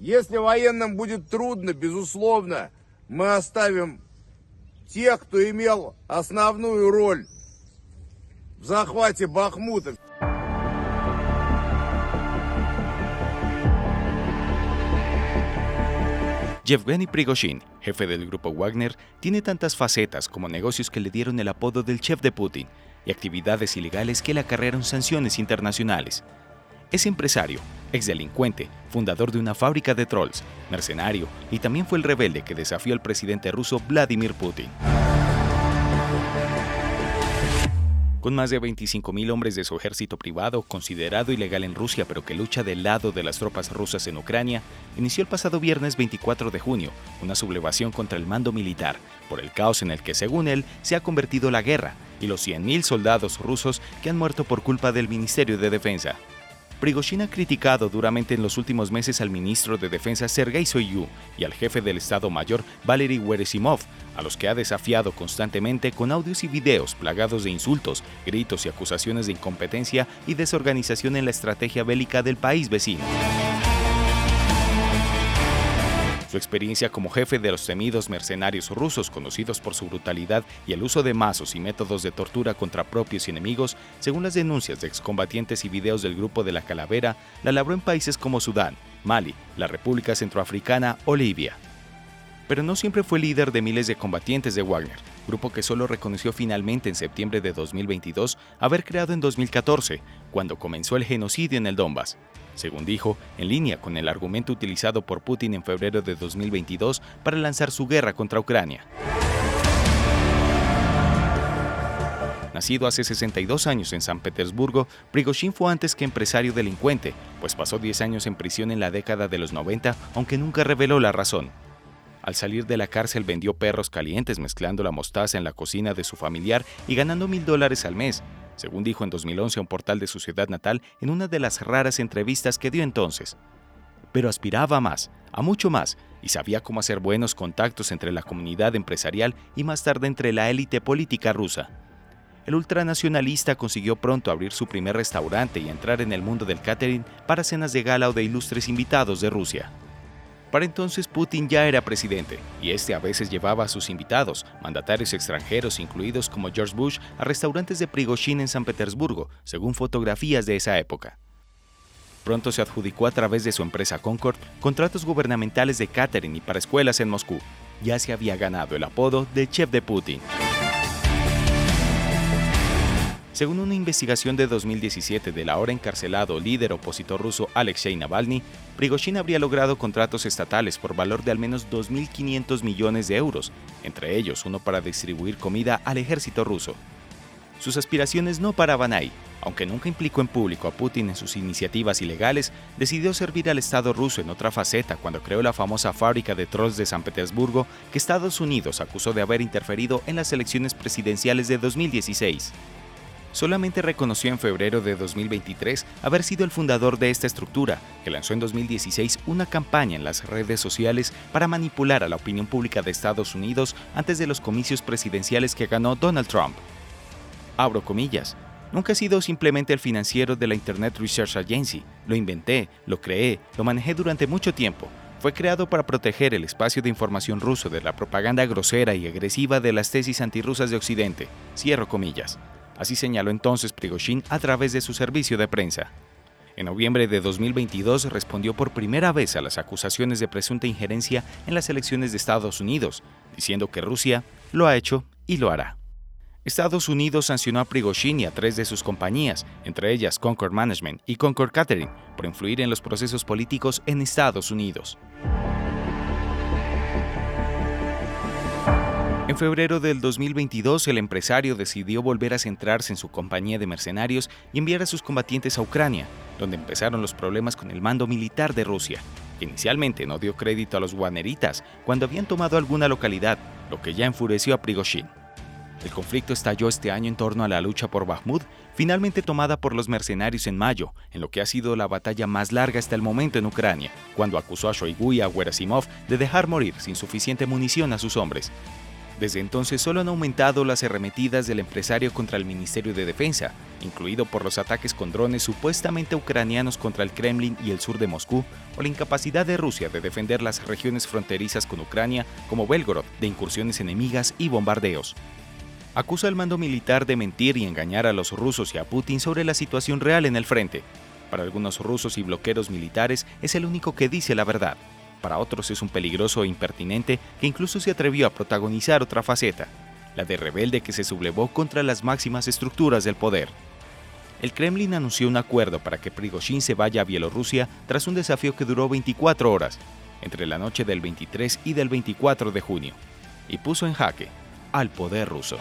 Если военным будет трудно, безусловно, мы оставим тех, кто имел основную роль в захвате Бахмута. Yevgeny Prigozhin, jefe del grupo Wagner, tiene tantas facetas como negocios que le dieron el apodo del chef de Putin y actividades ilegales que le acarrearon sanciones internacionales. Es empresario, exdelincuente, fundador de una fábrica de trolls, mercenario y también fue el rebelde que desafió al presidente ruso Vladimir Putin. Con más de 25.000 hombres de su ejército privado, considerado ilegal en Rusia pero que lucha del lado de las tropas rusas en Ucrania, inició el pasado viernes 24 de junio una sublevación contra el mando militar, por el caos en el que, según él, se ha convertido la guerra y los 100.000 soldados rusos que han muerto por culpa del Ministerio de Defensa. Prigozhin ha criticado duramente en los últimos meses al ministro de Defensa Sergei Soyuz y al jefe del Estado Mayor Valery Weresimov, a los que ha desafiado constantemente con audios y videos plagados de insultos, gritos y acusaciones de incompetencia y desorganización en la estrategia bélica del país vecino. Su experiencia como jefe de los temidos mercenarios rusos, conocidos por su brutalidad y el uso de mazos y métodos de tortura contra propios y enemigos, según las denuncias de excombatientes y videos del grupo de la Calavera, la labró en países como Sudán, Mali, la República Centroafricana o Libia. Pero no siempre fue líder de miles de combatientes de Wagner, grupo que solo reconoció finalmente en septiembre de 2022 haber creado en 2014, cuando comenzó el genocidio en el Donbass según dijo, en línea con el argumento utilizado por Putin en febrero de 2022 para lanzar su guerra contra Ucrania. Nacido hace 62 años en San Petersburgo, Prigozhin fue antes que empresario delincuente, pues pasó 10 años en prisión en la década de los 90, aunque nunca reveló la razón. Al salir de la cárcel vendió perros calientes mezclando la mostaza en la cocina de su familiar y ganando mil dólares al mes, según dijo en 2011 a un portal de su ciudad natal en una de las raras entrevistas que dio entonces. Pero aspiraba a más, a mucho más, y sabía cómo hacer buenos contactos entre la comunidad empresarial y más tarde entre la élite política rusa. El ultranacionalista consiguió pronto abrir su primer restaurante y entrar en el mundo del catering para cenas de gala o de ilustres invitados de Rusia. Para entonces Putin ya era presidente, y este a veces llevaba a sus invitados, mandatarios extranjeros incluidos como George Bush, a restaurantes de Prigozhin en San Petersburgo, según fotografías de esa época. Pronto se adjudicó a través de su empresa Concord contratos gubernamentales de catering y para escuelas en Moscú. Ya se había ganado el apodo de chef de Putin. Según una investigación de 2017 del ahora encarcelado líder opositor ruso Alexei Navalny, Prigozhin habría logrado contratos estatales por valor de al menos 2.500 millones de euros, entre ellos uno para distribuir comida al ejército ruso. Sus aspiraciones no paraban ahí. Aunque nunca implicó en público a Putin en sus iniciativas ilegales, decidió servir al Estado ruso en otra faceta cuando creó la famosa fábrica de trolls de San Petersburgo que Estados Unidos acusó de haber interferido en las elecciones presidenciales de 2016 solamente reconoció en febrero de 2023 haber sido el fundador de esta estructura, que lanzó en 2016 una campaña en las redes sociales para manipular a la opinión pública de Estados Unidos antes de los comicios presidenciales que ganó Donald Trump. Abro comillas. Nunca he sido simplemente el financiero de la Internet Research Agency. Lo inventé, lo creé, lo manejé durante mucho tiempo. Fue creado para proteger el espacio de información ruso de la propaganda grosera y agresiva de las tesis antirrusas de Occidente. Cierro comillas. Así señaló entonces Prigozhin a través de su servicio de prensa. En noviembre de 2022 respondió por primera vez a las acusaciones de presunta injerencia en las elecciones de Estados Unidos, diciendo que Rusia lo ha hecho y lo hará. Estados Unidos sancionó a Prigozhin y a tres de sus compañías, entre ellas Concord Management y Concord Catering, por influir en los procesos políticos en Estados Unidos. En febrero del 2022, el empresario decidió volver a centrarse en su compañía de mercenarios y enviar a sus combatientes a Ucrania, donde empezaron los problemas con el mando militar de Rusia, que inicialmente no dio crédito a los guaneritas cuando habían tomado alguna localidad, lo que ya enfureció a Prigozhin. El conflicto estalló este año en torno a la lucha por Bakhmut, finalmente tomada por los mercenarios en mayo, en lo que ha sido la batalla más larga hasta el momento en Ucrania, cuando acusó a Shoigu y a Gerasimov de dejar morir sin suficiente munición a sus hombres, Desde entonces solo han aumentado las arremetidas del empresario contra el Ministerio de Defensa, incluido por los ataques con drones supuestamente ucranianos contra el Kremlin y el sur de Moscú, o la incapacidad de Rusia de defender las regiones fronterizas con Ucrania, como Belgorod, de incursiones enemigas y bombardeos. Acusa al mando militar de mentir y engañar a los rusos y a Putin sobre la situación real en el frente. Para algunos rusos y bloqueros militares es el único que dice la verdad para otros es un peligroso e impertinente que incluso se atrevió a protagonizar otra faceta, la de rebelde que se sublevó contra las máximas estructuras del poder. El Kremlin anunció un acuerdo para que Prigozhin se vaya a Bielorrusia tras un desafío que duró 24 horas, entre la noche del 23 y del 24 de junio, y puso en jaque al poder ruso.